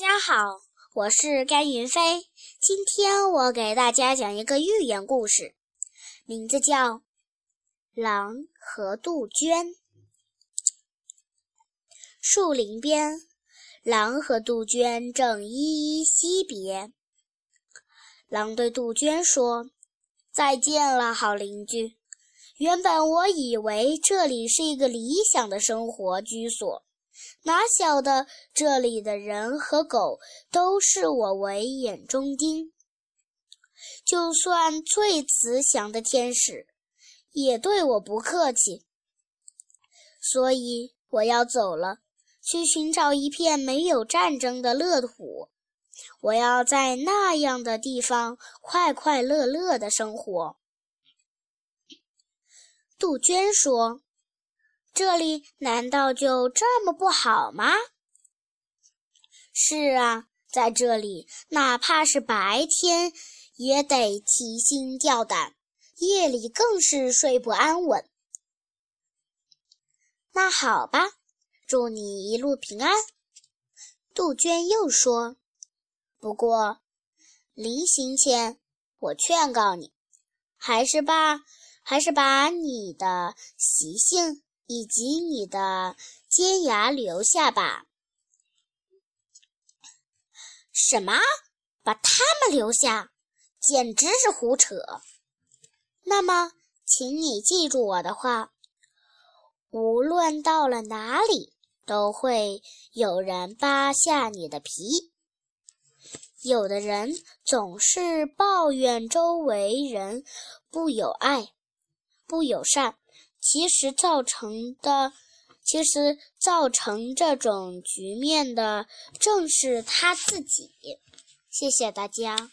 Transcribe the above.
大家好，我是甘云飞。今天我给大家讲一个寓言故事，名字叫《狼和杜鹃》。树林边，狼和杜鹃正依依惜别。狼对杜鹃说：“再见了，好邻居。原本我以为这里是一个理想的生活居所。”哪晓得这里的人和狗都视我为眼中钉，就算最慈祥的天使也对我不客气。所以我要走了，去寻找一片没有战争的乐土。我要在那样的地方快快乐乐的生活。杜鹃说。这里难道就这么不好吗？是啊，在这里，哪怕是白天也得提心吊胆，夜里更是睡不安稳。那好吧，祝你一路平安。杜鹃又说：“不过，临行前，我劝告你，还是把，还是把你的习性。”以及你的尖牙留下吧。什么？把他们留下？简直是胡扯！那么，请你记住我的话：无论到了哪里，都会有人扒下你的皮。有的人总是抱怨周围人不友爱、不友善。其实造成的，其实造成这种局面的正是他自己。谢谢大家。